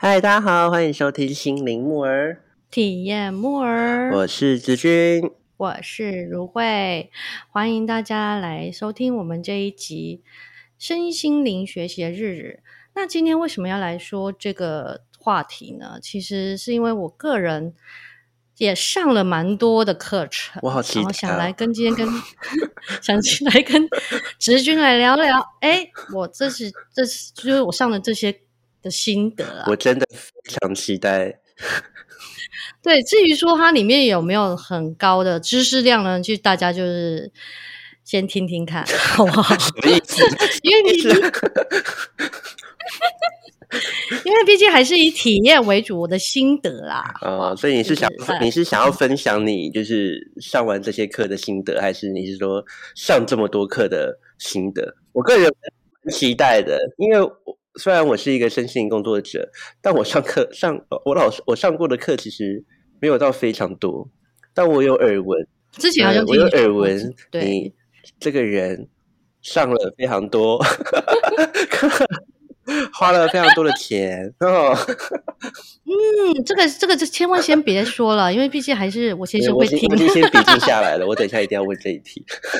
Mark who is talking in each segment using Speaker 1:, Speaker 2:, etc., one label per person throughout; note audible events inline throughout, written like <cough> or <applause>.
Speaker 1: 嗨，大家好，欢迎收听心灵木儿
Speaker 2: 体验木儿，
Speaker 1: 我是子君，
Speaker 2: 我是如慧，欢迎大家来收听我们这一集身心灵学习的日日。那今天为什么要来说这个话题呢？其实是因为我个人也上了蛮多的课程，
Speaker 1: 我好期待、
Speaker 2: 然后想来跟今天跟 <laughs> 想起来跟直君来聊聊。哎，我这是这是就是我上的这些的心得啊，
Speaker 1: 我真的非常期待。
Speaker 2: 对，至于说它里面有没有很高的知识量呢？就大家就是先听听看，好不好？<laughs> <laughs> 因为你，<laughs> 因为毕竟还是以体验为主，我的心得啦。
Speaker 1: 哦，所以你是想你是想要分享你就是上完这些课的心得，还是你是说上这么多课的心得？我个人期待的，因为虽然我是一个身心工作者，但我上课上我老师我上过的课其实没有到非常多，但我有耳闻，
Speaker 2: 之前好像
Speaker 1: 我有耳闻，
Speaker 2: 对
Speaker 1: 你这个人上了非常多课，花了非常多的钱哦。
Speaker 2: 嗯，这个这个就千万先别说了，因为毕竟还是我先生会听。
Speaker 1: 我已经先笔记 <laughs> 下来了，我等一下一定要问这一题。
Speaker 2: 好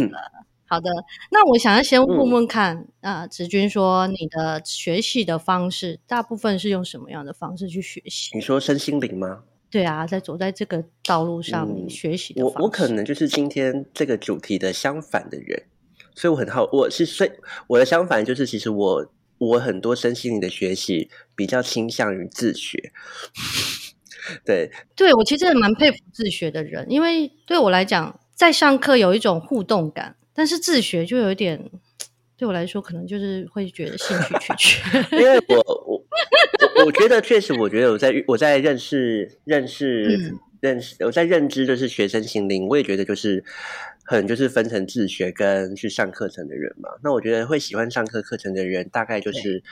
Speaker 2: 的，好的。好的，那我想要先问问看啊，子君说你的学习的方式，大部分是用什么样的方式去学习？
Speaker 1: 你说身心灵吗？
Speaker 2: 对啊，在走在这个道路上，你学习的
Speaker 1: 我我可能就是今天这个主题的相反的人，所以我很好，我是所以我的相反就是，其实我我很多身心灵的学习比较倾向于自学。<laughs> 对，
Speaker 2: 对我其实蛮佩服自学的人，因为对我来讲，在上课有一种互动感。但是自学就有一点，对我来说可能就是会觉得兴趣缺缺。<laughs>
Speaker 1: 因为我我我觉得确实，我觉得我在我在认识认识认识我在认知就是学生心灵，我也觉得就是很就是分成自学跟去上课程的人嘛。那我觉得会喜欢上课课程的人，大概就是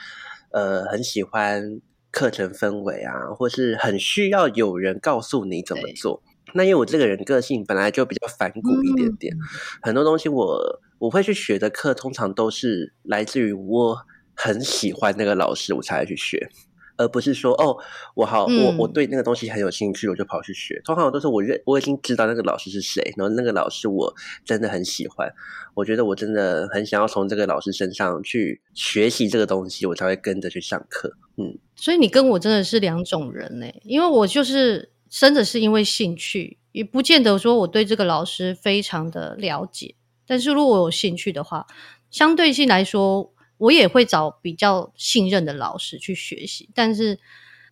Speaker 1: 呃很喜欢课程氛围啊，或是很需要有人告诉你怎么做。那因为我这个人个性本来就比较反骨一点点，很多东西我我会去学的课，通常都是来自于我很喜欢那个老师，我才会去学，而不是说哦，我好我我对那个东西很有兴趣，我就跑去学。通常都是我认我已经知道那个老师是谁，然后那个老师我真的很喜欢，我觉得我真的很想要从这个老师身上去学习这个东西，我才会跟着去上课。嗯，
Speaker 2: 所以你跟我真的是两种人呢，因为我就是。真的是因为兴趣，也不见得说我对这个老师非常的了解。但是如果我有兴趣的话，相对性来说，我也会找比较信任的老师去学习。但是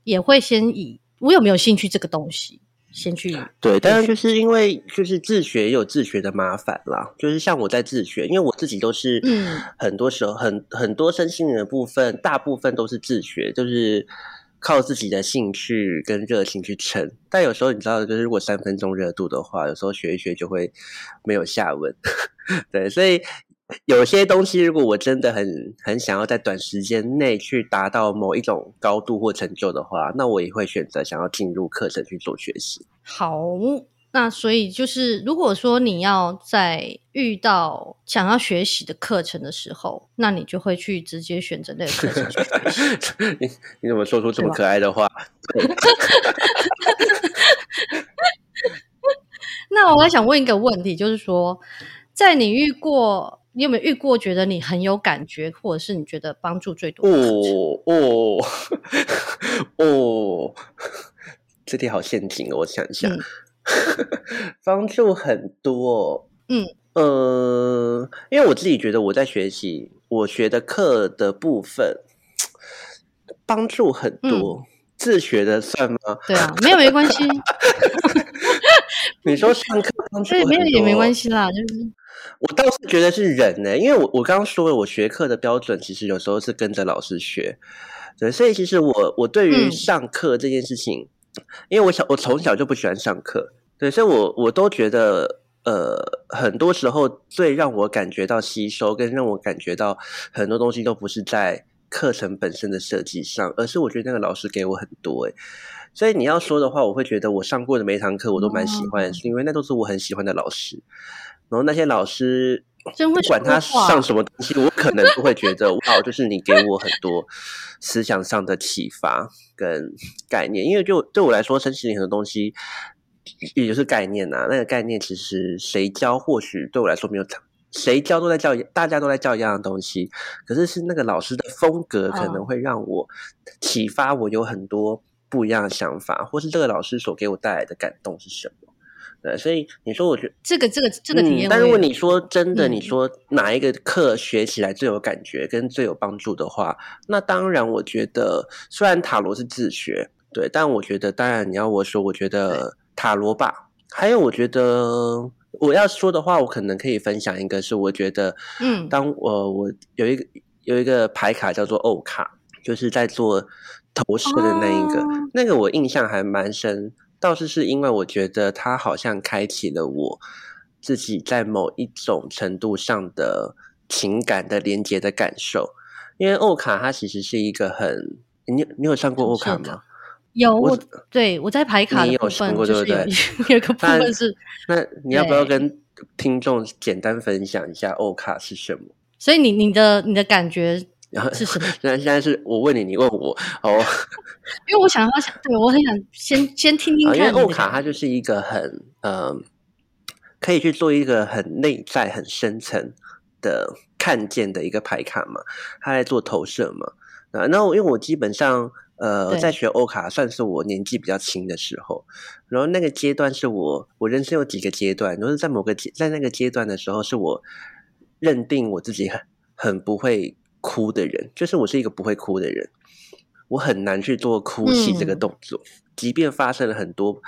Speaker 2: 也会先以我有没有兴趣这个东西先去。
Speaker 1: 对，当然就是因为就是自学也有自学的麻烦啦。就是像我在自学，因为我自己都是，嗯，很多时候很很多身心灵的部分，大部分都是自学，就是。靠自己的兴趣跟热情去撑，但有时候你知道，就是如果三分钟热度的话，有时候学一学就会没有下文。<laughs> 对，所以有些东西，如果我真的很很想要在短时间内去达到某一种高度或成就的话，那我也会选择想要进入课程去做学习。
Speaker 2: 好。那所以就是，如果说你要在遇到想要学习的课程的时候，那你就会去直接选择那个课程去学习。<laughs>
Speaker 1: 你你怎么说出这么可爱的话？<laughs>
Speaker 2: 那我想问一个问题，就是说，在你遇过，你有没有遇过觉得你很有感觉，或者是你觉得帮助最多？
Speaker 1: 哦哦哦，<laughs> 这题好陷阱哦！我想一下。<laughs> 帮助很多，嗯呃，因为我自己觉得我在学习，我学的课的部分帮助很多，自学的算吗？
Speaker 2: 对啊，没有没关系。<laughs> <laughs>
Speaker 1: 你说上课帮助没
Speaker 2: 有也没关系啦，就是
Speaker 1: 我倒是觉得是人呢，因为我我刚刚说了，我学课的标准其实有时候是跟着老师学，对，所以其实我我对于上课这件事情。因为我小我从小就不喜欢上课，对，所以我我都觉得，呃，很多时候最让我感觉到吸收，跟让我感觉到很多东西都不是在课程本身的设计上，而是我觉得那个老师给我很多，诶所以你要说的话，我会觉得我上过的每一堂课我都蛮喜欢，是因为那都是我很喜欢的老师，然后那些老师
Speaker 2: 真会
Speaker 1: 不管他上什么东西，我可能都会觉得哇，就是你给我很多思想上的启发跟概念。因为就对我来说，身心灵很多东西也就是概念呐、那个概念其实谁教，或许对我来说没有差。谁教都在教，大家都在教一样的东西，可是是那个老师的风格可能
Speaker 2: 嗯
Speaker 1: 会让我启发我有很多不一样的想法，或是这个老师所给我带来的感动是什么。对，所以你说，我觉得
Speaker 2: 这个这个这个体验、
Speaker 1: 嗯。但如果你说真的，
Speaker 2: 嗯
Speaker 1: 你说哪一个课学起来最有感觉跟最有帮助的话，那当然，我觉得虽然塔罗是自学，对，但我觉得当然你要我说，我觉得塔罗吧。还有，我觉得我要说的话，我可能可以分享一个，是我觉得，
Speaker 2: 嗯
Speaker 1: 当我我有一个有一个牌卡叫做欧卡，就是在做投射的那一个，
Speaker 2: 哦
Speaker 1: 那个我印象还蛮深。倒是是因为我觉得它好像开启了我自己在某一种程度上的情感的连接的感受。因为欧卡它其实是一个很，你你有上过欧卡吗？
Speaker 2: 有
Speaker 1: 我
Speaker 2: 我对我在排卡的部分
Speaker 1: 上过
Speaker 2: 就是有
Speaker 1: 对不对
Speaker 2: 一 <laughs> 有一个部分是，
Speaker 1: 那你要不要跟听众简单分享一下欧卡是什么？
Speaker 2: 所以你你的你的感觉 <laughs> 是什么？
Speaker 1: 现在现在是我问你，你问我哦。<laughs>
Speaker 2: 因为我想要想，对我很想先先听听
Speaker 1: 啊，因为欧卡它就是一个很呃，可以去做一个很内在、很深层的看见的一个牌卡嘛，它在做投射嘛。啊，那我因为我基本上呃在学欧卡，算是我年纪比较轻的时候，然后那个阶段是我我人生有几个阶段，都是在某个阶在那个阶段的时候，是我认定我自己很很不会哭的人，就是我是一个不会哭的人。我很难去做哭泣这个
Speaker 2: 嗯
Speaker 1: 动作，即便发生了很多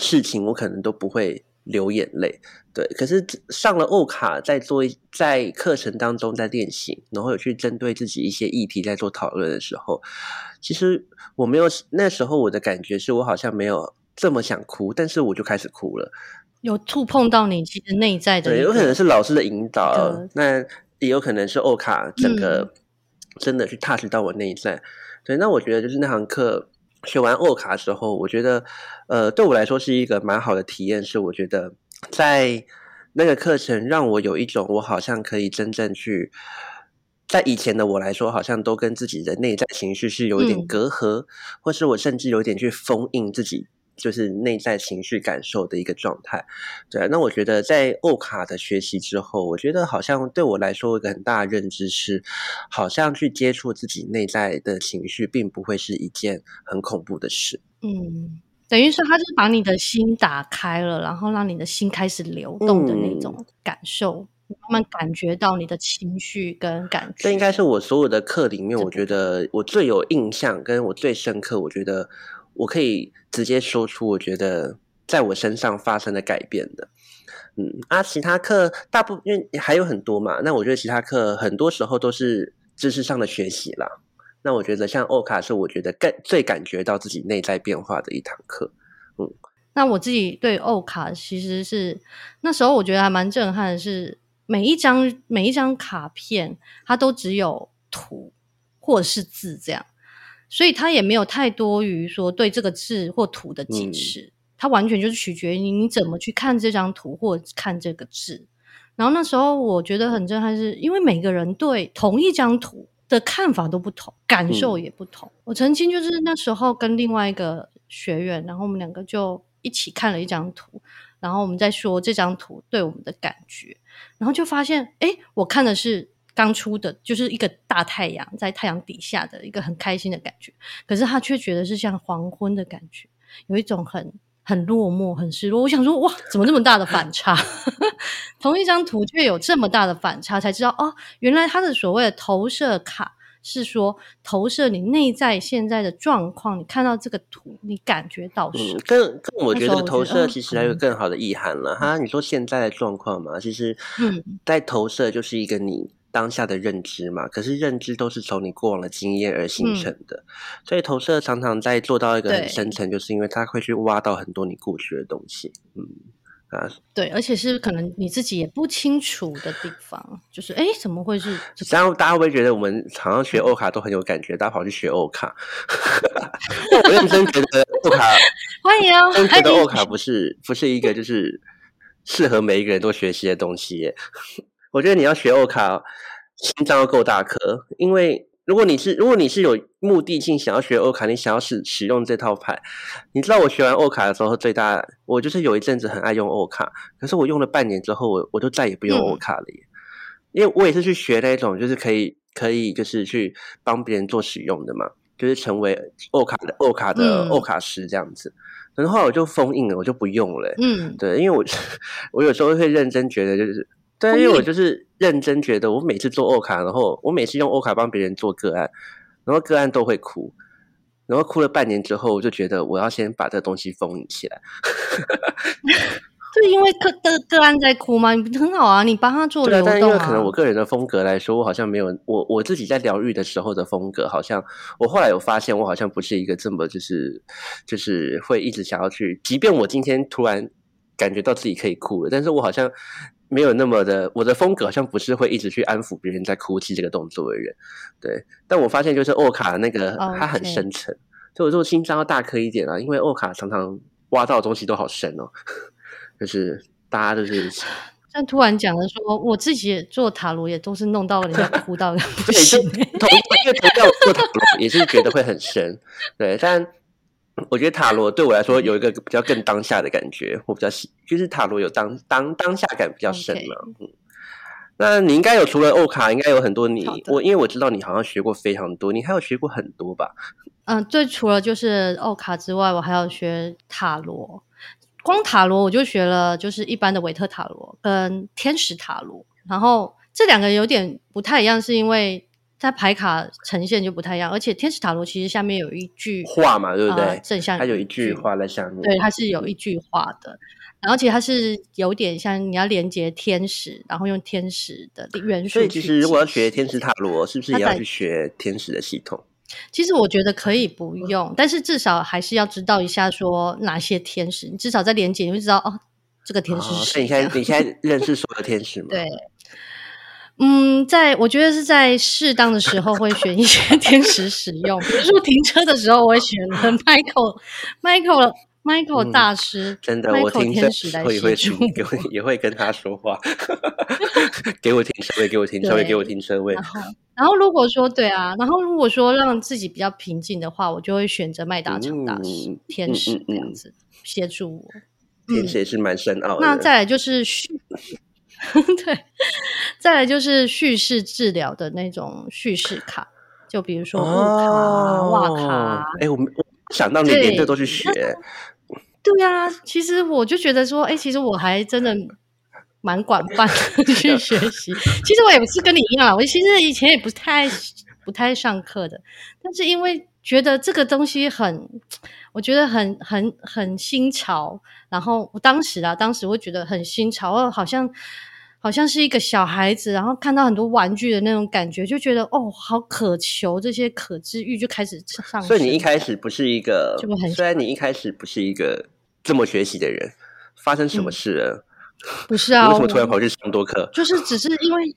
Speaker 1: 事情，我可能都不会流眼泪。对，可是上了欧卡，在做一在课程当中在练习，然后有去针对自己一些议题在做讨论的时候，其实我没有那时候我的感觉是我好像没有这么想哭，但是我就开始哭了。
Speaker 2: 有触碰到你其实内在的
Speaker 1: 对，有可能是老师的引导，那也有可能是欧卡整个
Speaker 2: 嗯
Speaker 1: 真的去 touch 到我内在。对，那我觉得就是那堂课学完欧卡之后，我觉得呃对我来说是一个蛮好的体验，是我觉得在那个课程让我有一种我好像可以真正去。在以前的我来说，好像都跟自己的内在情绪是有一点
Speaker 2: 嗯
Speaker 1: 隔阂，或是我甚至有点去封印自己，就是内在情绪感受的一个状态。对啊，那我觉得在欧卡的学习之后，我觉得好像对我来说有一个很大的认知是，好像去接触自己内在的情绪，并不会是一件很恐怖的事。
Speaker 2: 嗯，等于说他就是把你的心打开了，然后让你的心开始流动的那
Speaker 1: 嗯
Speaker 2: 种感受，你慢慢感觉到你的情绪跟感觉。
Speaker 1: 这应该是我所有的课里面，我觉得我最有印象，跟我最深刻，我觉得我可以直接说出，我觉得在我身上发生的改变的。嗯啊，其他课大部分因为还有很多嘛，那我觉得其他课很多时候都是知识上的学习啦。那我觉得像欧卡是我觉得更最感觉到自己内在变化的一堂课。
Speaker 2: 嗯那我自己对欧卡其实是那时候我觉得还蛮震撼的是，每一张每一张卡片它都只有图或者是字这样，所以它也没有太多于说对这个字或图的解释，它完全就是取决于你你怎么去看这张图或看这个字。然后那时候我觉得很震撼是，因为每个人对同一张图的看法都不同，感受也不同。我曾经就是那时候跟另外一个学员，然后我们两个就一起看了一张图，然后我们在说这张图对我们的感觉，然后就发现，哎，我看的是刚出的，就是一个大太阳在太阳底下的一个很开心的感觉，可是他却觉得是像黄昏的感觉，有一种很很落寞、很失落。我想说，哇，怎么这么大的反差？<laughs> 同一张图却有这么大的反差，才知道哦，原来他的所谓的投射卡是说投射你内在现在的状况，你看到这个图，你感觉到什
Speaker 1: 嗯？，更更我觉得投射其实还有
Speaker 2: 嗯
Speaker 1: 更好的意涵了哈。你说现在的状况嘛，其实
Speaker 2: 嗯，
Speaker 1: 在投射就是一个你当下的认知嘛，可是认知都是从你过往的经验而形
Speaker 2: 嗯
Speaker 1: 成的，所以投射常常在做到一个很深层，就是因为它会去挖到很多你过去的东西。嗯啊，
Speaker 2: 对，而且是可能你自己也不清楚的地方，就是哎，怎么会是这个？
Speaker 1: 这样大家会不会觉得我们常常学欧卡都很有感觉？大家跑去学欧卡，<laughs> 我认真觉得欧卡，<laughs>
Speaker 2: 欢迎哦，
Speaker 1: 真觉得欧卡不是不是一个就是适合每一个人都学习的东西耶。<laughs> 我觉得你要学欧卡，心脏要够大颗，因为如果你是如果你是有目的性想要学欧卡，你想要使使用这套牌，你知道我学完欧卡的时候，最大我就是有一阵子很爱用欧卡，可是我用了半年之后，我我就再也不用欧卡了耶，因为我也是去学那种就是可以可以就是去帮别人做使用的嘛。就是成为欧卡的欧卡的欧卡师这样子，然后我就封印了，我就不用了。嗯，对，因为我 <laughs> 我有时候会认真觉得，就是对，因为我就是认真觉得，我每次做欧卡，然后我每次用欧卡帮别人做个案，然后个案都会哭，然后哭了半年之后，我就觉得我要先把这东西封起来。<laughs>
Speaker 2: 是因为个个个案在哭吗？你很好啊，你帮他做流动啊。
Speaker 1: 但因为可能我个人的风格来说，我好像没有我我自己在疗愈的时候的风格，好像我后来有发现，我好像不是一个这么就是就是会一直想要去，即便我今天突然感觉到自己可以哭了，但是我好像没有那么的，我的风格好像不是会一直去安抚别人在哭泣这个动作的人。对，但我发现就是欧卡那个他很深沉，所以我说心脏要大颗一点啊，因为欧卡常常挖到的东西都好深哦。就是大家都是，<laughs>
Speaker 2: 但突然讲了说，我自己做塔罗也都是弄到人家哭到 <laughs> 不行。同
Speaker 1: 因为同样做塔罗也是觉得会很深，对。但我觉得塔罗对我来说有一个比较更当下的感觉，我比较喜，就是塔罗有当当当下感比较深嘛。嗯，那你应该有除了欧卡，应该有很多你我，因为我知道你好像学过非常多，你还有学过很多吧？
Speaker 2: 嗯，最除了就是欧卡之外，我还有学塔罗。光塔罗我就学了，就是一般的维特塔罗跟天使塔罗，然后这两个有点不太一样，是因为它牌卡呈现就不太一样，而且天使塔罗其实下面有一句
Speaker 1: 话嘛，对不对？
Speaker 2: 正向
Speaker 1: 它有一句话在下面，
Speaker 2: 对，它是有一句话的，然后其实它是有点像你要连接天使，然后用天使的元素。
Speaker 1: 所以其实如果要学天使塔罗，是不是也要去学天使的系统？
Speaker 2: 其实我觉得可以不用，但是至少还是要知道一下说哪些天使，你至少在连接你会知道哦，这个天使是谁。
Speaker 1: 你现在你现在认识所有天使吗？
Speaker 2: 对，嗯，在我觉得是在适当的时候会选一些 <laughs> 天使使用，比如说停车的时候，我会选 Michael Michael。Michael 大师，
Speaker 1: 真的，我听车会会听，也会跟他说话，<laughs> 给我停车位，给我停车位，给我停车位。
Speaker 2: 然后如果说对啊，然后如果说让自己比较平静的话，我就会选择麦达成大师天使这样子协助我。
Speaker 1: 天使也是蛮深奥的。
Speaker 2: 那再来就是叙，<laughs> 对，再来就是叙事治疗的那种叙事卡，就比如说木卡、哇卡。
Speaker 1: 哎，我们想到你连这都去学。
Speaker 2: 对呀，其实我就觉得说，哎，其实我还真的蛮广泛的 <laughs> 去学习。其实我也不是跟你一样，我其实以前也不太不太上课的，但是因为觉得这个东西很，<tsk> 我觉得很很很新潮。然后我当时啊，当时会觉得很新潮，哦，好像好像是一个小孩子，然后看到很多玩具的那种感觉，就觉得哦，好渴求这些可治愈，就开始上。
Speaker 1: 所以你一开始不是一个，虽然你一开始不是一个。这么学习的人，发生什么事了？
Speaker 2: 不是啊，
Speaker 1: 为什么突然跑去上多课？
Speaker 2: 就是只是因为，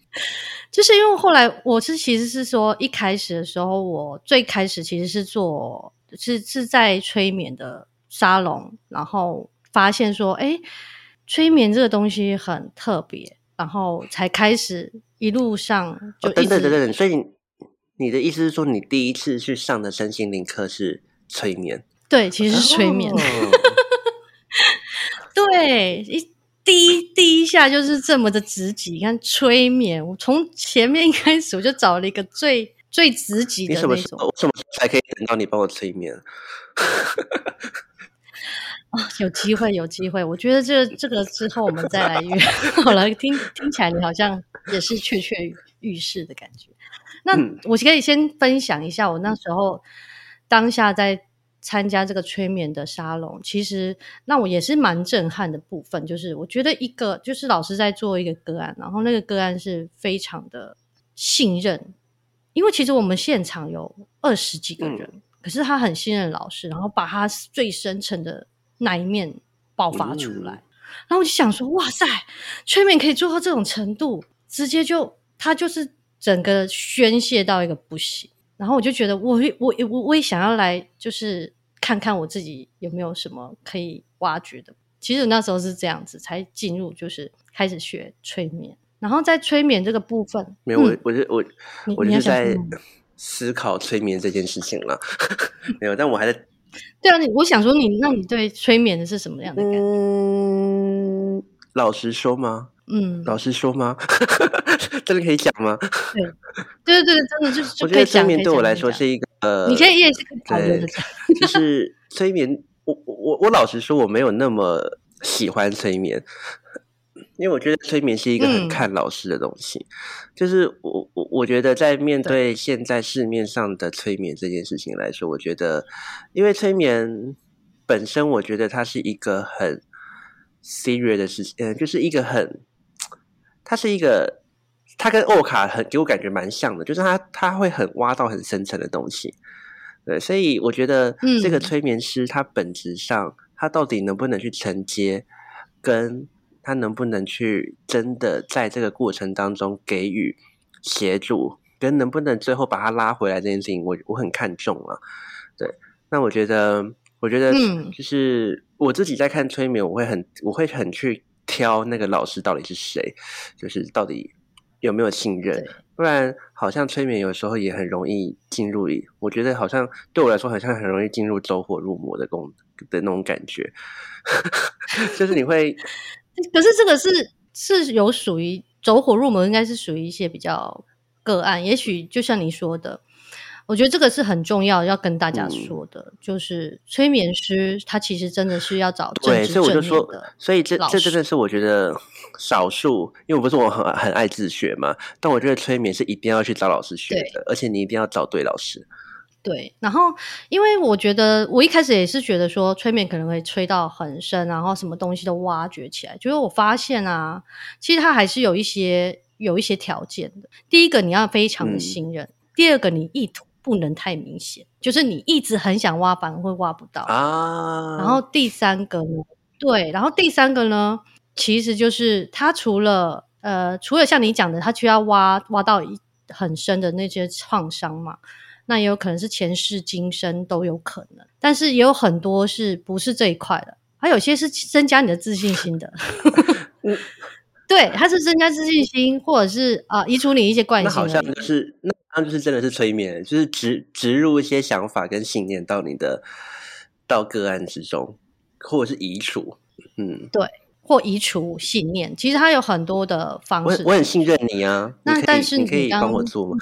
Speaker 2: 就是因为后来我是其实是说，一开始的时候，我最开始其实是做是是在催眠的沙龙，然后发现说，哎，催眠这个东西很特别，然后才开始一路上就
Speaker 1: 等等等等。所以你的意思是说，你第一次去上的身心灵课是催眠？
Speaker 2: 对，其实是催眠。<laughs> 对，一第一第一下就是这么的直击。你看催眠，我从前面一开始我就找了一个最最直击的那种。什
Speaker 1: 么什么才可以等到你帮我催眠？
Speaker 2: 啊，<laughs> 有机会，有机会。我觉得这这个之后我们再来约好了。听听起来你好像也是雀雀欲试的感觉。那我可以先分享一下我那时候当下在。参加这个催眠的沙龙，其实那我也是蛮震撼的部分，就是我觉得一个就是老师在做一个个案，然后那个个案是非常的信任，因为其实我们现场有二十几个人，可是他很信任老师，然后把他最深层的那一面爆发出来，然后我就想说，哇塞，催眠可以做到这种程度，直接就他就是整个宣泄到一个不行。然后我就觉得，我我我我也想要来，就是看看我自己有没有什么可以挖掘的其实那时候是这样子才进入，就是开始学催眠。然后在催眠这个部分，
Speaker 1: 没有我，我是我，我
Speaker 2: 就
Speaker 1: 是在 <laughs> 思考催眠这件事情了。<laughs> 没有，但我还在
Speaker 2: 对啊，你我想说你，那你对催眠的是什么样的感觉？
Speaker 1: 嗯，老实说吗？
Speaker 2: 嗯，
Speaker 1: 老实说吗？<laughs> 真的可以讲吗？
Speaker 2: 对对对对，真的就是
Speaker 1: 我觉得催眠对我来说是一个，呃，
Speaker 2: 你可以也是可的。<laughs>
Speaker 1: 就是催眠。我我我我老实说，我没有那么喜欢催眠，因为我觉得催眠是一个很
Speaker 2: 嗯
Speaker 1: 看老师的东西。就是我我我觉得在面对现在市面上的催眠这件事情来说，我觉得，因为催眠本身，我觉得它是一个很 serious 的事情，嗯、就是一个很，它是一个，它跟欧卡很给我感觉蛮像的，就是它它会很挖到很深层的东西。对，所以我觉得这个
Speaker 2: 嗯
Speaker 1: 催眠师他本质上，他到底能不能去承接，跟他能不能去真的在这个过程当中给予协助，跟能不能最后把他拉回来这件事情，我我很看重啊。对，那我觉得，我觉得
Speaker 2: 嗯
Speaker 1: 就是我自己在看催眠，我会很我会很去挑那个老师到底是谁，就是到底有没有信任。不然，好像催眠有时候也很容易进入，我觉得好像对我来说，好像很容易进入走火入魔的功的那种感觉，<laughs> 就是你会 <laughs>
Speaker 2: 可是这个是是有属于走火入魔，应该是属于一些比较个案。也许就像你说的，我觉得这个是很重要要跟大家
Speaker 1: 嗯
Speaker 2: 说的，就是催眠师他其实真的是要找正
Speaker 1: 对，
Speaker 2: 直
Speaker 1: 所以我就说
Speaker 2: 的，
Speaker 1: 所以这
Speaker 2: 老
Speaker 1: 这真的是我觉得少数，因为我不是我很很爱自学嘛，但我觉得催眠是一定要去找老师学的，而且你一定要找对老师。
Speaker 2: 对，然后因为我觉得我一开始也是觉得说催眠可能会吹到很深，然后什么东西都挖掘起来。结果我发现啊，其实它还是有一些有一些条件的。第一个你要非常的
Speaker 1: 嗯
Speaker 2: 信任，第二个你意图不能太明显，就是你一直很想挖，反而会挖不到。
Speaker 1: 啊，
Speaker 2: 然后第三个呢，对，然后第三个呢，其实就是他除了呃，除了像你讲的，他需要挖挖到一很深的那些创伤嘛，那也有可能是前世今生都有可能，但是也有很多是不是这一块的，还有些是增加你的自信心的。<laughs> 对，它是增加自信心，或者是啊、移除你一些惯
Speaker 1: 那好像。就是那好像就是真的是催眠，就是植植入一些想法跟信念到你的到个案之中，或者是移除。嗯，对
Speaker 2: 或移除信念，其实它有很多的方式
Speaker 1: 我很。我很信任你啊，
Speaker 2: 那但是
Speaker 1: 你可以帮我做吗？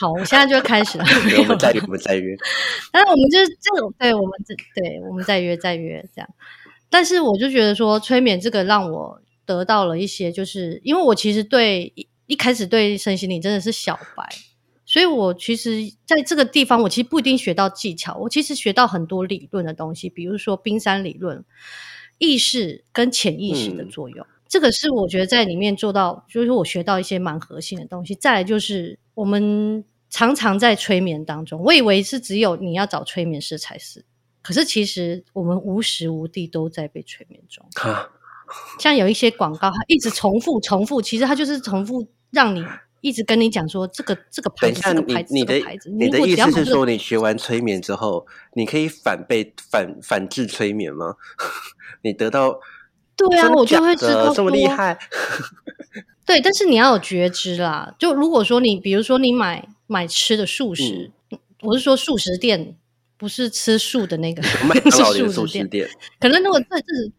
Speaker 2: 好，我现在就要开始了。<laughs>
Speaker 1: 我们再约，我们再约。<laughs>
Speaker 2: 但是我们就是这种，对我们这对我们再约再约这样。但是我就觉得说，催眠这个让我得到了一些，就是因为我其实对一一开始对身心灵真的是小白，所以我其实在这个地方，我其实不一定学到技巧，我其实学到很多理论的东西，比如说冰山理论、意识跟潜意识的
Speaker 1: 嗯
Speaker 2: 作用。这个是我觉得在里面做到，就是我学到一些蛮核心的东西。再来就是我们常常在催眠当中，我以为是只有你要找催眠师才是，可是其实我们无时无地都在被催眠中。
Speaker 1: 啊，
Speaker 2: 像有一些广告，它一直重复重复，其实它就是重复让你一直跟你讲说这个这个牌子、这个牌子、
Speaker 1: 你你的
Speaker 2: 牌子。
Speaker 1: 你的意思是说，你学完催眠之后，你可以反被反反制催眠吗？<laughs> 你得到
Speaker 2: 对啊，我就
Speaker 1: 假
Speaker 2: 会知道
Speaker 1: 的这么厉害，<laughs>
Speaker 2: 对，但是你要有觉知啦。就如果说你，比如说你买买吃的素食，我是说素食店，不是吃素的那个，
Speaker 1: 麦 <laughs> 当素
Speaker 2: 素食店。可能如果这是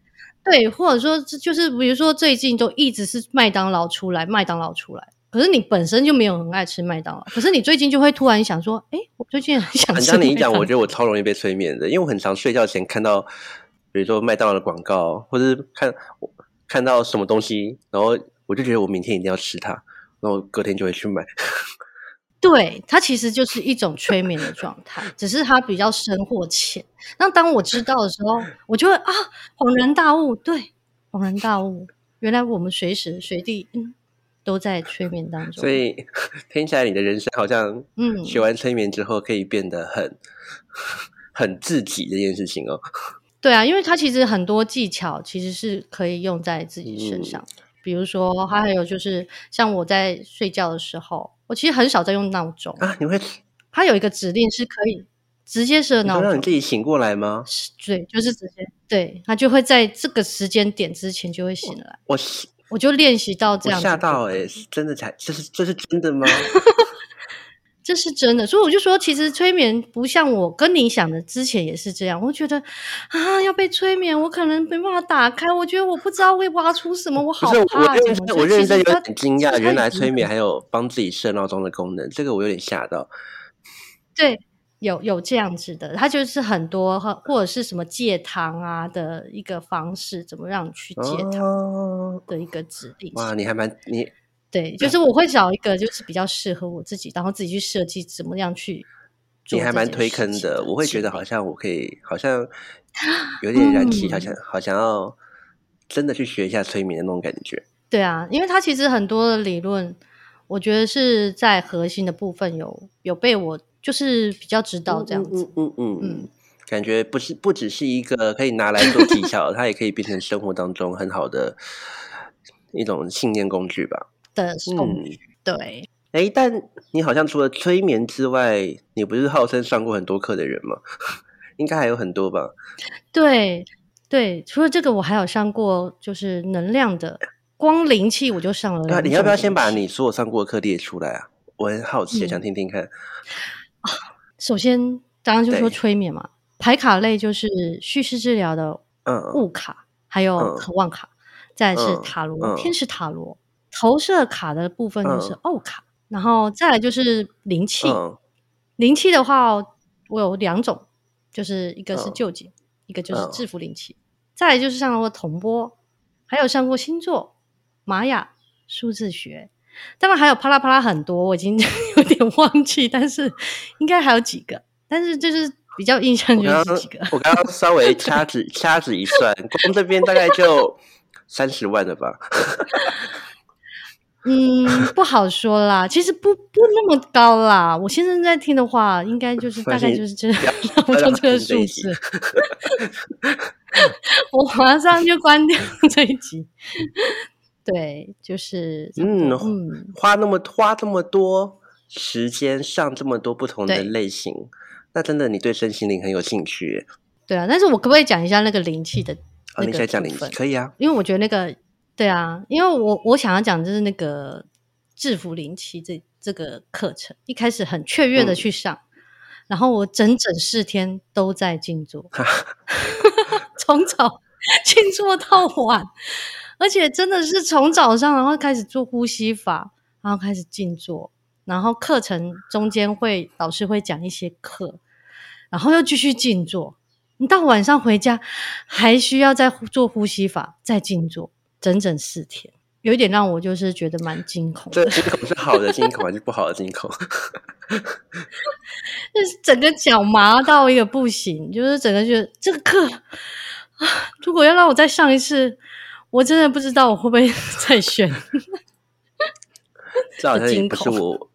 Speaker 2: 对，或者说就是比如说最近都一直是麦当劳出来，麦当劳出来。可是你本身就没有很爱吃麦当劳，可是你最近就会突然想说，哎，我最近很想吃。
Speaker 1: 很像你一讲，我觉得我超容易被催眠的，因为我很常睡觉前看到，比如说麦当劳的广告，或者是看看到什么东西，然后我就觉得我明天一定要吃它，然后隔天就会去买。
Speaker 2: 对，它其实就是一种催眠的状态，只是它比较深或浅。那当我知道的时候，我就会啊，恍然大悟，对，恍然大悟，原来我们随时随地嗯都在催眠当中。
Speaker 1: 所以 <laughs> 听起来你的人生好像，
Speaker 2: 嗯
Speaker 1: 学完催眠之后可以变得很很自己这件事情哦。<laughs>
Speaker 2: 对啊，因为它其实很多技巧其实是可以用在自己身上，比如说，它还有就是像我在睡觉的时候，我其实很少在用闹钟，
Speaker 1: 啊，你会
Speaker 2: 它有一个指令是可以直接设闹钟
Speaker 1: 让你，自己醒过来吗？
Speaker 2: 是对，就是直接对他就会在这个时间点之前就会醒来。
Speaker 1: 我
Speaker 2: 我就练习到这样，
Speaker 1: 吓到哎，真的才这是这是真的吗？<laughs>
Speaker 2: 这是真的，所以我就说，其实催眠不像我跟你想的，之前也是这样。我觉得啊，要被催眠，我可能没办法打开。我觉得我不知道会挖出什么，我好怕。
Speaker 1: 我认我认真有点惊讶，原来催眠还有帮自己设闹钟的功能，这个我有点吓到。
Speaker 2: 对，有有这样子的，它就是很多或者是什么戒糖啊的一个方式，怎么让你去戒糖的一个指令。
Speaker 1: 哇，你还蛮你。
Speaker 2: 对，就是我会找一个就是比较适合我自己，然后自己去设计怎么样去。
Speaker 1: 你还蛮推坑的，我会觉得好像我可以，好像 <laughs> 有点燃气，好像好想要真的去学一下催眠的那种感觉。
Speaker 2: 对啊，因为它其实很多的理论，我觉得是在核心的部分有有被我就是比较知道这样子。
Speaker 1: 嗯嗯嗯，感觉不是不只是一个可以拿来做技巧，它也可以变成生活当中很好的一种信念工具吧。
Speaker 2: 的工具对，
Speaker 1: 哎，但你好像除了催眠之外，你不是号称上过很多课的人吗？<laughs> 应该还有很多吧？
Speaker 2: 对对，除了这个，我还有上过就是能量的，光灵气我就上了。
Speaker 1: 你要不要先把你所有上过的课列出来啊？我很好奇，想听听看。
Speaker 2: 首先，刚刚就说催眠嘛，牌卡类就是叙事治疗的，嗯，物卡，还有渴望卡，再是塔罗，天使塔罗。投射卡的部分就是欧卡，然后再来就是灵气。灵气的话，我有两种，就是一个是旧景，一个就是制服灵气。再来就是上过铜波，还有上过星座、玛雅、数字学，当然还有啪啦啪啦很多，我已经 <laughs> 有点忘记，但是应该还有几个。但是就是比较印象就是几个。
Speaker 1: 我刚刚稍微掐指 <laughs> 掐指一算，光这边大概就三十万了吧。
Speaker 2: 嗯，不好说啦，其实不不那么高啦。我现在在听的话，应该就是大概就是这样，<laughs> 我就这个数字。我马上就关掉这一集。对，就是嗯
Speaker 1: 嗯，花那么花这么多时间上这么多不同的类型，那真的你对身心灵很有兴趣。
Speaker 2: 对啊，但是我可不可以讲一下那个灵气的？
Speaker 1: 哦，你在讲灵气可以啊，
Speaker 2: 因为我觉得那个。对啊，因为我我想要讲就是那个制服灵气这这个课程，一开始很雀跃的去上，然后我整整四天都在静坐，<laughs> 从早静坐到晚，而且真的是从早上然后开始做呼吸法，然后开始静坐，然后课程中间会老师会讲一些课，然后又继续静坐，你到晚上回家还需要再做呼吸法，再静坐。整整四天，有一点让我就是觉得蛮惊恐。
Speaker 1: 这惊恐是好的惊恐还是不好的惊恐？<laughs>
Speaker 2: 就是整个脚麻到一个不行，就是整个觉得这个课啊，如果要让我再上一次，我真的不知道我会不会 <laughs> 再选。<laughs>
Speaker 1: 这好像也不是我，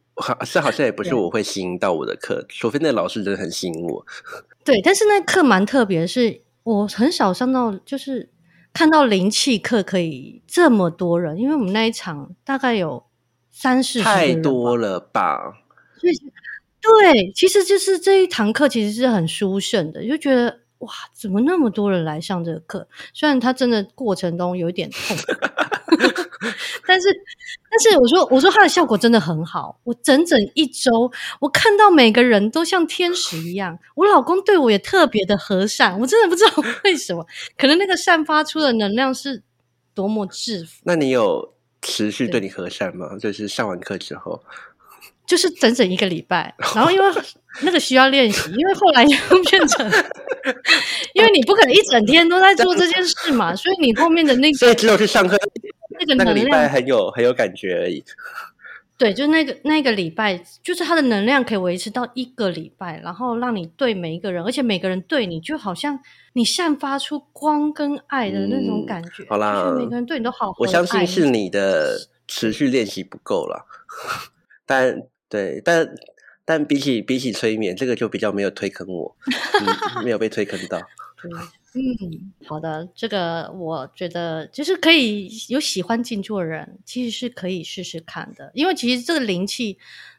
Speaker 1: 这好像也不是我会吸引到我的课，除非那老师真的很吸引我。
Speaker 2: 对，但是那课蛮特别，是我很少上到，就是。看到灵气课可以这么多人，因为我们那一场大概有三四十
Speaker 1: 太多了吧？
Speaker 2: 所以对，其实就是这一堂课其实是很殊胜的，就觉得哇，怎么那么多人来上这个课？虽然他真的过程中有一点痛。<laughs> 但是，但是我说，我说它的效果真的很好。我整整一周，我看到每个人都像天使一样。我老公对我也特别的和善，我真的不知道 <laughs> 为什么，可能那个散发出的能量是多么制服。
Speaker 1: 那你有持续对你和善吗？就是上完课之后，
Speaker 2: 就是整整一个礼拜。然后因为 <laughs> 那个需要练习，因为后来又变成，<laughs> 因为你不可能一整天都在做这件事嘛，所以你后面的那个，
Speaker 1: 所以只有去上课。那个礼拜很有很有感觉而已。
Speaker 2: 对，就那个那个礼拜，就是它的能量可以维持到一个礼拜，然后让你对每一个人，而且每个人对你就好像你散发出光跟爱的那种感觉。
Speaker 1: 好啦，
Speaker 2: 每个人对你都好。
Speaker 1: 我相信是你的持续练习不够了，<laughs> 但对，但但比起比起催眠，这个就比较没有推坑我，<laughs> 没有被推坑到。<laughs>
Speaker 2: 嗯，好的，这个我觉得就是可以有喜欢静坐的人，其实是可以试试看的。因为其实这个灵气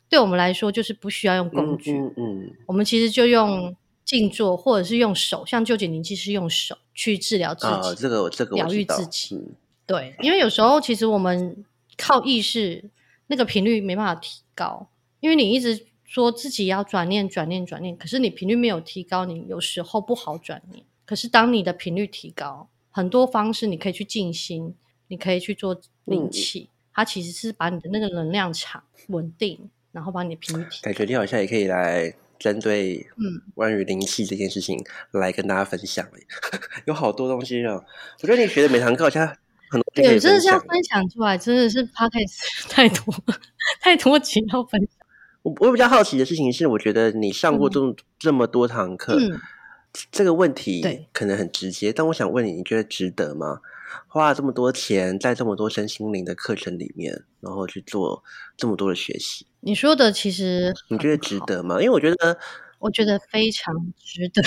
Speaker 2: 对我们来说就是不需要用工具，嗯，我们其实就用静坐，或者是用手，像旧景灵气是用手去治疗自己，
Speaker 1: 啊，这个这个
Speaker 2: 疗愈自己。
Speaker 1: 嗯
Speaker 2: 对，因为有时候其实我们靠意识那个频率没办法提高，因为你一直说自己要转念、转念、转念，可是你频率没有提高，你有时候不好转念。可是当你的频率提高，很多方式你可以去静心，你可以去做灵气，它其实是把你的那个能量场稳定，然后把你的频率提高。
Speaker 1: 感觉你好像也可以来针对
Speaker 2: 嗯
Speaker 1: 关于灵气这件事情来跟大家分享欸 <laughs> 有好多东西哦。我觉得你学的每堂课好像很多
Speaker 2: 对，真的是要
Speaker 1: 分享。
Speaker 2: 出来，真的是 podcast 太多 <laughs> 太多集要分享。
Speaker 1: 我我比较好奇的事情是，我觉得你上过这么、这么多堂课，
Speaker 2: 嗯
Speaker 1: 这个问题可能很直接，但我想问你，你觉得值得吗？花了这么多钱在这么多身心灵的课程里面，然后去做这么多的学习，
Speaker 2: 你说的其实
Speaker 1: 你觉得？值得吗？因为我觉得
Speaker 2: 我觉得非常值得。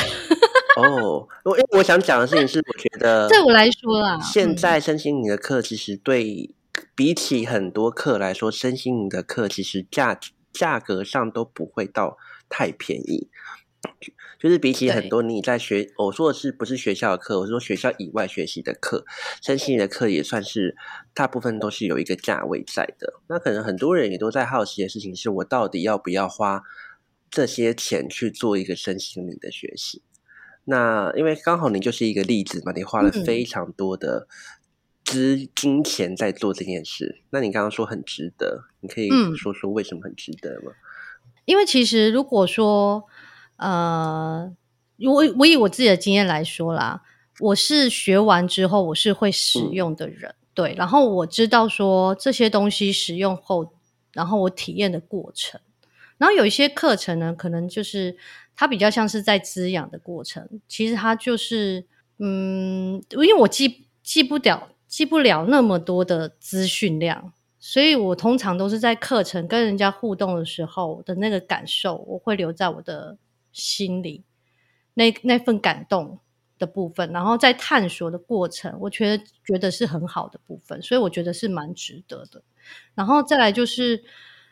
Speaker 1: 哦，我因为我想讲的事情是，我觉得 <laughs>
Speaker 2: 对我来说啦
Speaker 1: 现
Speaker 2: 嗯
Speaker 1: 在身心灵的课其实对比起很多课来说，身心灵的课其实价价格上都不会到太便宜。就是比起很多你在学，我说的是不是学校的课，我是说学校以外学习的课，身心灵的课也算是大部分都是有一个价位在的。那可能很多人也都在好奇的事情是，我到底要不要花这些钱去做一个身心灵的学习？那因为刚好你就是一个例子嘛，你花了
Speaker 2: 嗯
Speaker 1: 非常多的资金钱在做这件事。那你刚刚说很值得，你可以
Speaker 2: 嗯
Speaker 1: 说说为什么很值得吗？
Speaker 2: 因为其实如果说，呃，我我以我自己的经验来说啦，我是学完之后我是会使
Speaker 1: 嗯
Speaker 2: 用的人，对，然后我知道说这些东西使用后，然后我体验的过程，然后有一些课程呢，可能就是它比较像是在滋养的过程，其实它就是，嗯，因为我记记不了记不了那么多的资讯量，所以我通常都是在课程跟人家互动的时候的那个感受，我会留在我的心里，那那份感动的部分，然后在探索的过程，我觉得觉得是很好的部分，所以我觉得是蛮值得的。然后再来就是，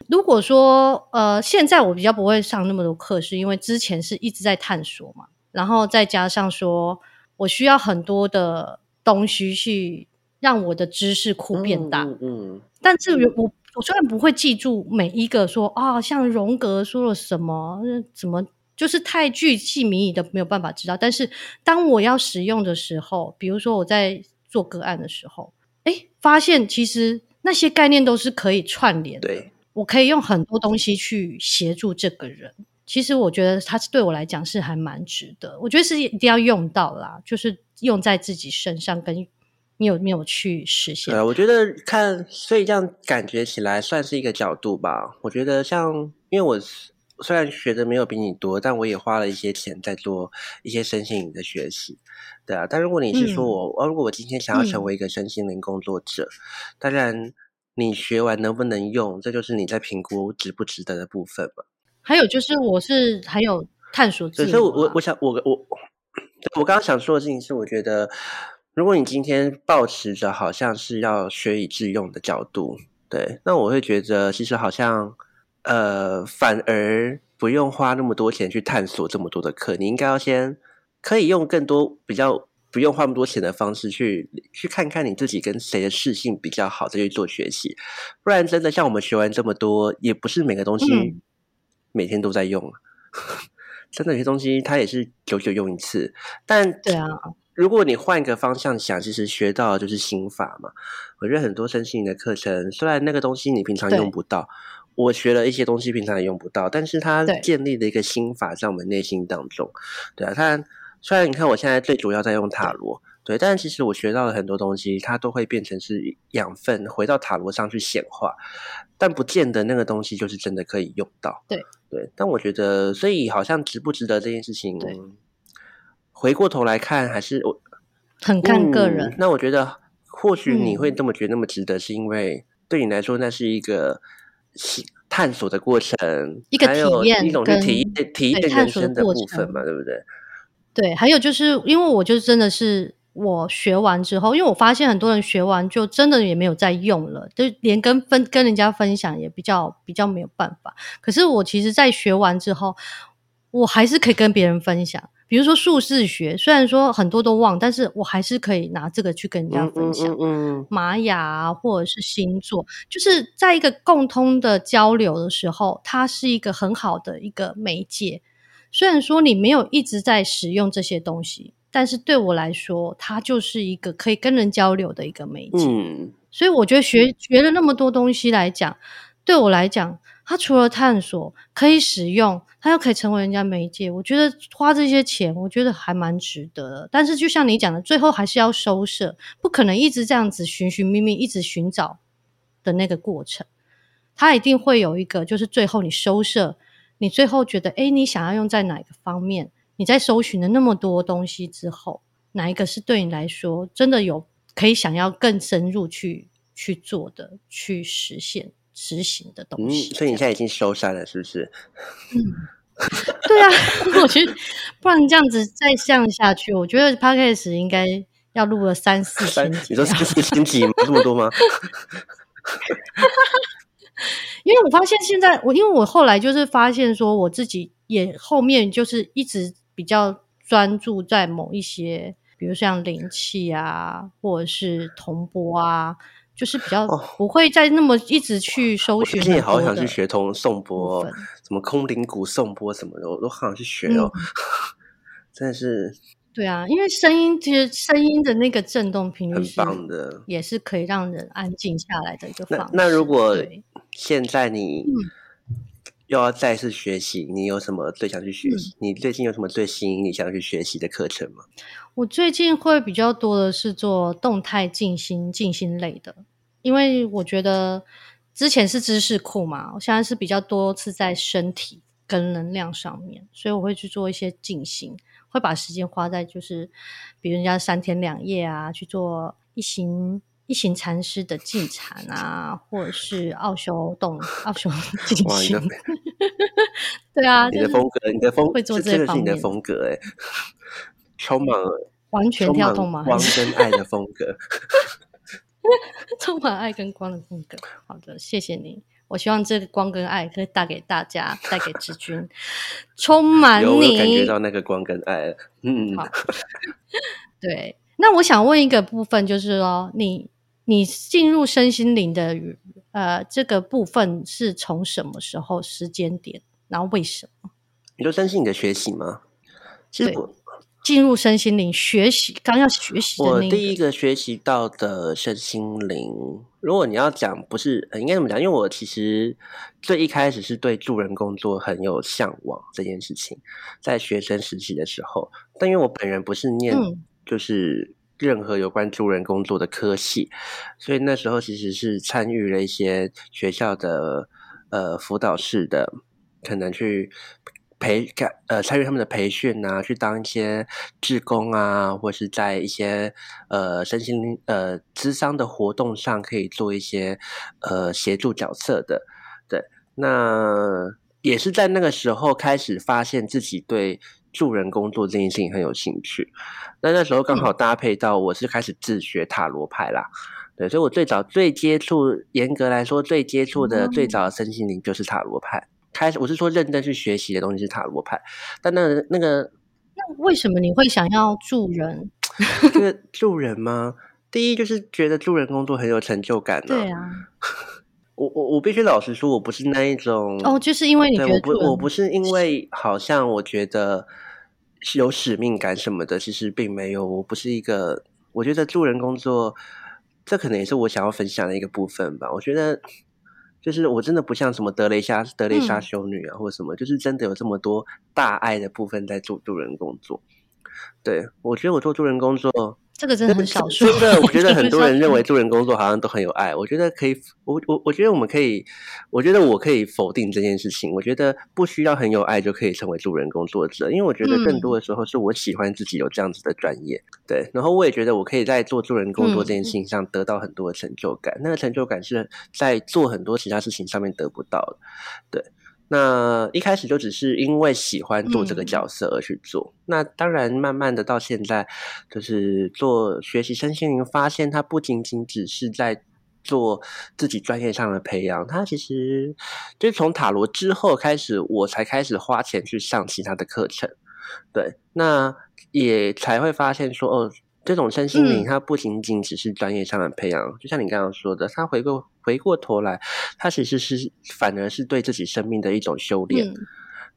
Speaker 2: 如果说呃，现在我比较不会上那么多课，是因为之前是一直在探索嘛，然后再加上说我需要很多的东西去让我的知识库变大，
Speaker 1: 嗯嗯
Speaker 2: 但至于我，我虽然不会记住每一个说啊，像荣格说了什么，呃怎么就是太具细迷疑的没有办法知道。但是当我要使用的时候，比如说我在做个案的时候，哎，发现其实那些概念都是可以串联的。
Speaker 1: 对，
Speaker 2: 我可以用很多东西去协助这个人。其实我觉得他对我来讲是还蛮值得，我觉得是一定要用到啦，就是用在自己身上，跟你有没有去实现
Speaker 1: 对啊，我觉得看，所以这样感觉起来算是一个角度吧。我觉得像，因为我虽然学的没有比你多，但我也花了一些钱在做一些身心灵的学习，对啊。但如果你是说
Speaker 2: 嗯
Speaker 1: 我，哦，如果我今天想要成
Speaker 2: 嗯
Speaker 1: 为一个身心灵工作者，当然你学完能不能用，这就是你在评估值不值得的部分嘛。
Speaker 2: 还有就是，我是还有探索自
Speaker 1: 对，
Speaker 2: 我、啊。
Speaker 1: 所以我我我想我我 <coughs> 我刚刚想说的事情是，我觉得如果你今天抱持着好像是要学以致用的角度，对，那我会觉得其实好像呃，反而不用花那么多钱去探索这么多的课，你应该要先可以用更多比较不用花那么多钱的方式去去看看你自己跟谁的适性比较好，再去做学习，不然真的像我们学完这么多，也不是每个东西
Speaker 2: 嗯。
Speaker 1: 每天都在用啊。<laughs> 真的有些东西它也是久久用一次，但
Speaker 2: 对啊，
Speaker 1: 如果你换一个方向想，其实学到的就是心法嘛。我觉得很多身心灵的课程，虽然那个东西你平常用不到，我学了一些东西平常也用不到，但是它建立了一个心法在我们内心当中。对啊，它虽然你看我现在最主要在用塔罗，对，但其实我学到的很多东西，它都会变成是养分，回到塔罗上去显化，但不见得那个东西就是真的可以用到。
Speaker 2: 对
Speaker 1: 对，但我觉得，所以好像值不值得这件事情
Speaker 2: 对，
Speaker 1: 回过头来看，还是我
Speaker 2: 很看个人。
Speaker 1: 嗯。那我觉得，或许你会
Speaker 2: 嗯
Speaker 1: 这么觉得那么值得，是因为对你来说，那是一个探索的过程，
Speaker 2: 一个体验
Speaker 1: 一种去体验体验
Speaker 2: 对探索的
Speaker 1: 人生的
Speaker 2: 过程
Speaker 1: 部分嘛，对不对？
Speaker 2: 对，还有就是因为我就真的是我学完之后，因为我发现很多人学完就真的也没有再用了，就连跟分跟人家分享也比较比较没有办法。可是我其实，在学完之后，我还是可以跟别人分享。比如说数字学，虽然说很多都忘，但是我还是可以拿这个去跟人家分享。
Speaker 1: 嗯
Speaker 2: 玛雅啊，或者是星座，就是在一个共通的交流的时候，它是一个很好的一个媒介。虽然说你没有一直在使用这些东西，但是对我来说，它就是一个可以跟人交流的一个媒介。
Speaker 1: 嗯
Speaker 2: 所以我觉得学学了那么多东西来讲，对我来讲，它除了探索可以使用，它又可以成为人家媒介。我觉得花这些钱，我觉得还蛮值得的。但是就像你讲的，最后还是要收摄，不可能一直这样子寻寻觅觅，一直寻找的那个过程。它一定会有一个，就是最后你收摄，你最后觉得，哎，你想要用在哪个方面？你在搜寻了那么多东西之后，哪一个是对你来说真的有可以想要更深入去去做的、去实现、执行的东
Speaker 1: 嗯，
Speaker 2: 西？
Speaker 1: 所以你现在已经收山了，是不是？<laughs>
Speaker 2: 对啊，<laughs> 我觉得不然这样子再这样下去，我觉得 podcast 应该要录了三四
Speaker 1: 三
Speaker 2: 千，集
Speaker 1: 你说。三四千集吗？这么多吗？<laughs>
Speaker 2: 因为我发现现在我，因为我后来就是发现说，我自己也后面就是一直比较专注在某一些，比如像灵气啊，或者是铜波啊，就是比较
Speaker 1: 哦
Speaker 2: 不会再那么一直去搜
Speaker 1: 我
Speaker 2: 寻
Speaker 1: 最近也好想去学通颂
Speaker 2: 部
Speaker 1: 钵，什么空灵鼓颂钵什么的，我都好想去学哦。
Speaker 2: 嗯 <laughs>
Speaker 1: 真的是
Speaker 2: 对啊，因为声音其实声音的那个震动频率
Speaker 1: 很棒的。
Speaker 2: 也是可以让人安静下来的一个
Speaker 1: 那
Speaker 2: 方式。
Speaker 1: 那如果现在你
Speaker 2: 嗯
Speaker 1: 又要再次学习，你有什么最想去学
Speaker 2: 嗯
Speaker 1: 习？你最近有什么最吸引你想要去学习的课程吗？
Speaker 2: 我最近会比较多的是做动态静心、静心类的，因为我觉得之前是知识库嘛，我现在是比较多次在身体跟能量上面，所以我会去做一些静行，会把时间花在就是比如人家三天两夜啊，去做一行。一行禅师的静禅啊，或者是奥修动、奥修 <laughs> 静
Speaker 1: 哇，你
Speaker 2: 心，<laughs> 对啊，
Speaker 1: 你的风格，你的风，
Speaker 2: 会做
Speaker 1: 这真的是你的风格哎，<laughs> 充满
Speaker 2: 完全跳动吗？还
Speaker 1: 光跟爱的风格。<laughs>
Speaker 2: 充满爱跟光的风格。好的，谢谢你。我希望这个光跟爱可以带给大家，带给志军，<laughs> 充满
Speaker 1: 你，有感觉。到那个光跟爱了。嗯，
Speaker 2: 好 <laughs> 对，那我想问一个部分，就是说，你你进入身心灵的呃这个部分是从什么时候时间点，然后为什么
Speaker 1: 你说珍惜你的学习吗？其实
Speaker 2: 对
Speaker 1: 我
Speaker 2: 进入身心灵学习？刚要学习的那
Speaker 1: 我第一
Speaker 2: 个，
Speaker 1: 个学习到的身心灵，如果你要讲不是，呃应该怎么讲？因为我其实最一开始是对助人工作很有向往这件事情，在学生时期的时候，但因为我本人不是念
Speaker 2: 嗯
Speaker 1: 就是任何有关助人工作的科系，所以那时候其实是参与了一些学校的呃辅导室的，可能去培干呃参与他们的培训啊，去当一些志工啊，或是在一些呃身心灵呃智商的活动上可以做一些呃协助角色的，对，那也是在那个时候开始发现自己对助人工作这件事情很有兴趣。那那时候刚好搭配到我是开始自学塔罗牌啦，对，所以我最早最接触，严格来说最接触的
Speaker 2: 哦
Speaker 1: 最早的身心灵就是塔罗牌。开始我是说认真去学习的东西是塔罗牌，但那个那个
Speaker 2: 那为什么你会想要助人？
Speaker 1: 这 <laughs> 个助人吗？第一就是觉得助人工作很有成就感、
Speaker 2: 对啊，<laughs>
Speaker 1: 我我我必须老实说，我不是那一种
Speaker 2: 哦，就是因为你觉
Speaker 1: 对，我不
Speaker 2: 得
Speaker 1: 我不是因为好像我觉得是有使命感什么的，其实并没有。我不是一个，我觉得助人工作，这可能也是我想要分享的一个部分吧。我觉得就是我真的不像什么德雷莎德雷莎
Speaker 2: 嗯
Speaker 1: 修女啊，或者什么，就是真的有这么多大爱的部分在做助人工作。对我觉得我做助人工作，
Speaker 2: 这个真的很少数。
Speaker 1: 真的，<laughs> 我觉得很多人认为助人工作好像都很有爱。我觉得可以，我我我觉得我们可以，我觉得我可以否定这件事情。我觉得不需要很有爱就可以成为助人工作者，因为我觉得更多的时候是我喜欢自己有这样子的专业。对，然后我也觉得我可以在做助人工作这件事情上得到很多的成就感。那个成就感是在做很多其他事情上面得不到的。对。那一开始就只是因为喜欢做这个角色而去做，那当然慢慢的到现在，就是做学习身心灵，发现它不仅仅只是在做自己专业上的培养。它其实就是从塔罗之后开始，我才开始花钱去上其他的课程。对，那也才会发现说，哦，这种身心灵，它不仅仅只是专业上的培养，就像你刚刚说的，他回过回过头来，他其实是反而是对自己生命的一种修炼。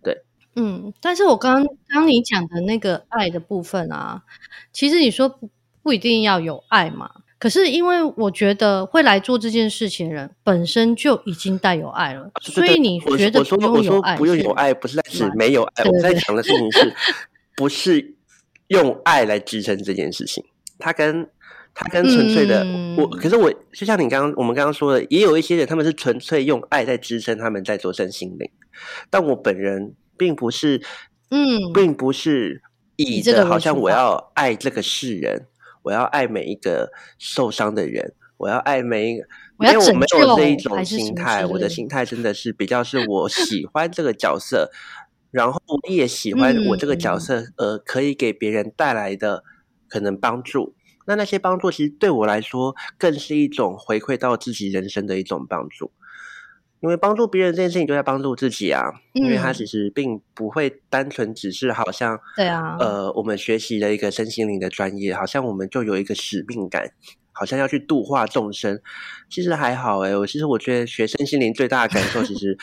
Speaker 1: 对，
Speaker 2: 嗯，但是我刚刚你讲的那个爱的部分啊，其实你说不不一定要有爱嘛，可是因为我觉得会来做这件事情的人本身就已经带有爱了，所以你觉得
Speaker 1: 不用有爱，不用有爱，不是在指没有爱，我在讲的事情是 <laughs> 不是用爱来支撑这件事情？他跟他跟纯粹的我，可是我就像你刚刚我们刚刚说的，也有一些人他们是纯粹用爱在支撑他们在做身心灵，但我本人并不是，嗯，并不是以的好像我要爱这个世人。我要爱每一个受伤的人，我要爱每一个，因为我没有这一种心态。我的心态真的是比较是我喜欢这个角色，然后我也喜欢我这个角色，呃，可以给别人带来的可能帮助。那那些帮助其实对我来说，更是一种回馈到自己人生的一种帮助。因为帮助别人这件事情，就在帮助自己啊。因为他其实并不会单纯只是好像，
Speaker 2: 对啊，
Speaker 1: 呃，我们学习了一个身心灵的专业，好像我们就有一个使命感，好像要去度化众生。其实还好哎，我其实我觉得学身心灵最大的感受，其实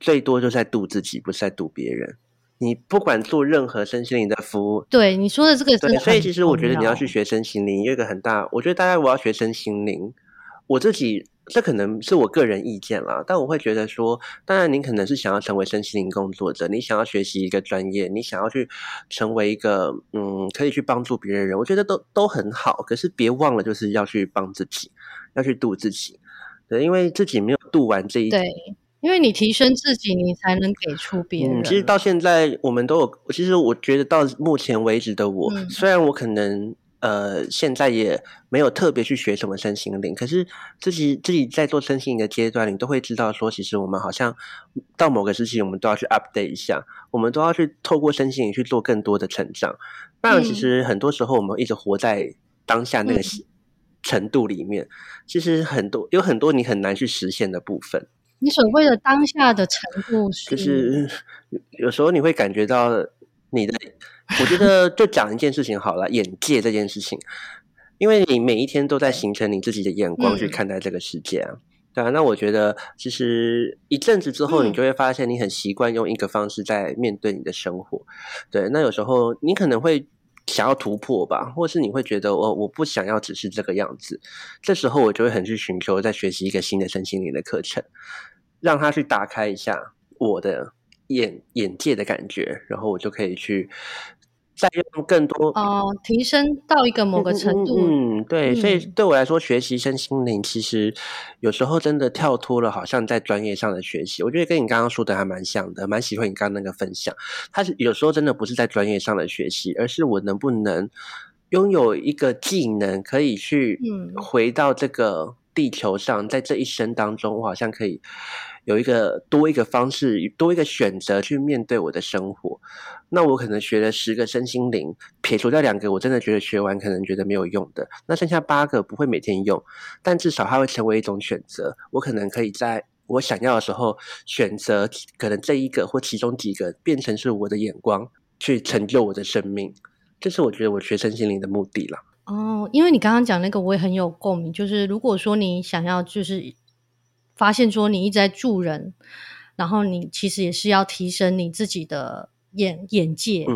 Speaker 1: 最多就在度自己，不是在度别人。你不管做任何身心灵的服务，
Speaker 2: 对你说的这个，
Speaker 1: 对，所以其实我觉得你要去学身心灵，有一个很大，我觉得大家我要学身心灵，我自己。这可能是我个人意见啦，但我会觉得说，当然您可能是想要成为身心灵工作者，你想要学习一个专业，你想要去成为一个嗯，可以去帮助别人人，我觉得都都很好。可是别忘了，就是要去帮自己，要去度自己，对，因为自己没有度完这一
Speaker 2: 对，因为你提升自己，你才能给出别人。
Speaker 1: 其实到现在，我们都有，其实我觉得到目前为止的我，虽然我可能。呃，现在也没有特别去学什么身心灵，可是自己自己在做身心灵的阶段，你都会知道说，其实我们好像到某个时期，我们都要去 update 一下，我们都要去透过身心灵去做更多的成长。当然，其实很多时候我们一直活在当下那个程度里面，其实很多有很多你很难去实现的部分。
Speaker 2: 你所谓的当下的程度是，
Speaker 1: 就是有时候你会感觉到你的。我觉得就讲一件事情好了，眼界这件事情，因为你每一天都在形成你自己的眼光去看待这个世界啊，对啊。那我觉得其实一阵子之后，你就会发现你很习惯用一个方式在面对你的生活，对。那有时候你可能会想要突破吧，或是你会觉得我我不想要只是这个样子，这时候我就会很去寻求再学习一个新的身心灵的课程，让他去打开一下我的眼眼界的感觉，然后我就可以去。再用更多
Speaker 2: 哦，提升到一个某个程度。
Speaker 1: 嗯，对，所以对我来说，学习身心灵其实有时候真的跳脱了，好像在专业上的学习。我觉得跟你刚刚说的还蛮像的，蛮喜欢你刚刚那个分享。它是有时候真的不是在专业上的学习，而是我能不能拥有一个技能，可以去回到这个地球上，在这一生当中，我好像可以。有一个多一个方式，多一个选择去面对我的生活。那我可能学了十个身心灵，撇除掉两个，我真的觉得学完可能觉得没有用的。那剩下八个不会每天用，但至少它会成为一种选择。我可能可以在我想要的时候选择，可能这一个或其中几个变成是我的眼光，去成就我的生命。这是我觉得我学身心灵的目的了。
Speaker 2: 哦，因为你刚刚讲那个，我也很有共鸣。就是如果说你想要，就是。发现说你一直在助人，然后你其实也是要提升你自己的眼眼界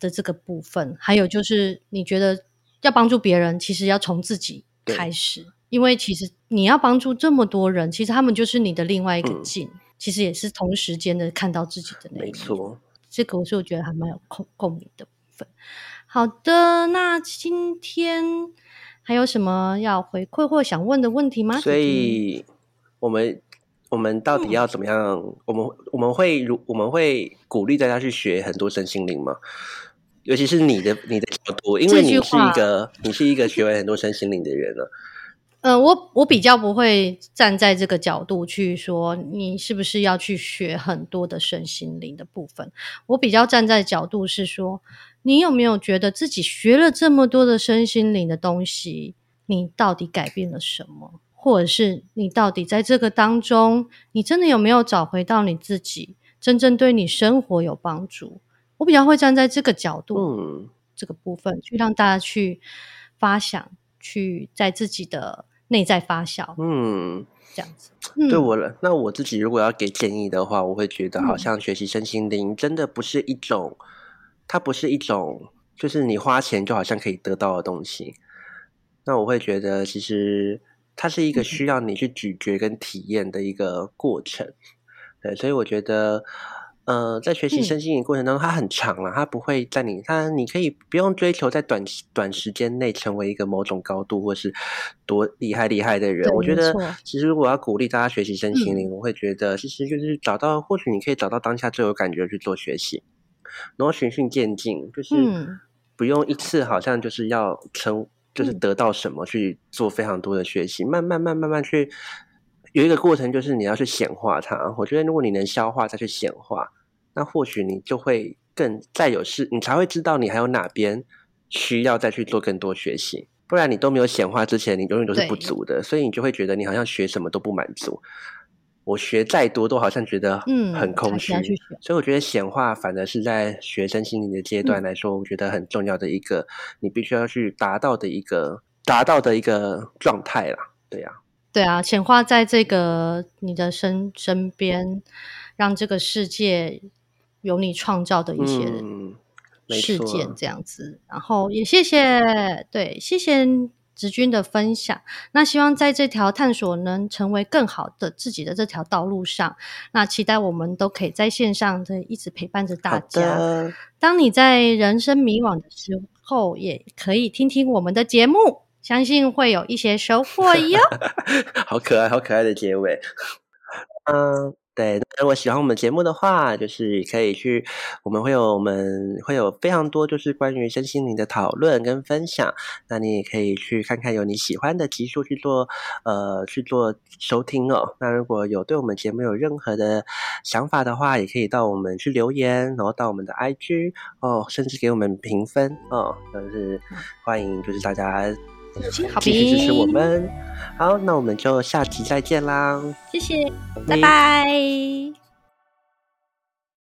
Speaker 2: 的这个部分。还有就是你觉得要帮助别人，其实要从自己开始，因为其实你要帮助这么多人，其实他们就是你的另外一个镜，其实也是同时间的看到自己的那一面。
Speaker 1: 没错，
Speaker 2: 这个我是我觉得还蛮有共共鸣的部分。好的，那今天还有什么要回馈或想问的问题吗？
Speaker 1: 所以。我们我们到底要怎么样？我们我们会如我们会鼓励大家去学很多身心灵吗？尤其是你的你的角度，因为你是一个你是一个学完很多身心灵的人了。
Speaker 2: 嗯，我我比较不会站在这个角度去说你是不是要去学很多的身心灵的部分。我比较站在角度是说，你有没有觉得自己学了这么多的身心灵的东西，你到底改变了什么？或者是你到底在这个当中，你真的有没有找回到你自己，真正对你生活有帮助？我比较会站在这个角度，
Speaker 1: 嗯，
Speaker 2: 这个部分去让大家去发想，去在自己的内在发酵，
Speaker 1: 嗯，
Speaker 2: 这样子。
Speaker 1: 对
Speaker 2: 嗯
Speaker 1: 我了，那我自己如果要给建议的话，我会觉得好像学习身心灵真的不是一种，它不是一种，就是你花钱就好像可以得到的东西。那我会觉得，其实它是一个需要你去咀嚼跟体验的一个过程。对，所以我觉得，呃，在学习
Speaker 2: 嗯。
Speaker 1: 身心灵过程当中，它很长了，它不会在你，它你可以不用追求在短短时间内成为一个某种高度，或是多厉害厉害的人。我觉得，其实如果要鼓励大家学习身心
Speaker 2: 嗯。
Speaker 1: 灵，我会觉得其实就是找到，或许你可以找到当下最有感觉去做学习，然后循序渐进，就是
Speaker 2: 嗯。
Speaker 1: 不用一次好像就是要成，就是
Speaker 2: 嗯
Speaker 1: 得到什么去做非常多的学习，慢慢慢慢慢去有一个过程，就是你要去显化它。我觉得如果你能消化再去显化，那或许你就会更再有事，你才会知道你还有哪边需要再去做更多学习。不然你都没有显化之前，你永远都是不足的，所以你就会觉得你好像学什么都不满足。我学再多都好像觉得
Speaker 2: 嗯
Speaker 1: 很空虚，所以我觉得显化反而是在学生心灵的阶段来说，我觉得很重要的一个，你必须要去达到的一个达到的一个状态啦。对呀、
Speaker 2: 对啊，显化在这个你的身身边，让这个世界有你创造的一些
Speaker 1: 嗯，
Speaker 2: 事件这样子。然后也谢谢，对，谢谢直军的分享。那希望在这条探索能成为更好的自己的这条道路上，那期待我们都可以在线上的一直陪伴着大家。
Speaker 1: 的，
Speaker 2: 当你在人生迷惘的时候，也可以听听我们的节目，相信会有一些收获哟。<laughs>
Speaker 1: 好可爱，好可爱的结尾。嗯，对，如果喜欢我们节目的话，就是可以去，我们会有我们会有非常多就是关于身心灵的讨论跟分享，那你也可以去看看有你喜欢的集数去做呃去做收听哦。那如果有对我们节目有任何的想法的话，也可以到我们去留言，然后到我们的 IG 哦，甚至给我们评分哦，就是欢迎就是大家。
Speaker 2: 好
Speaker 1: 继续支持我们，好，那我们就下集再见啦。
Speaker 2: 谢谢，
Speaker 1: 拜
Speaker 2: 拜拜。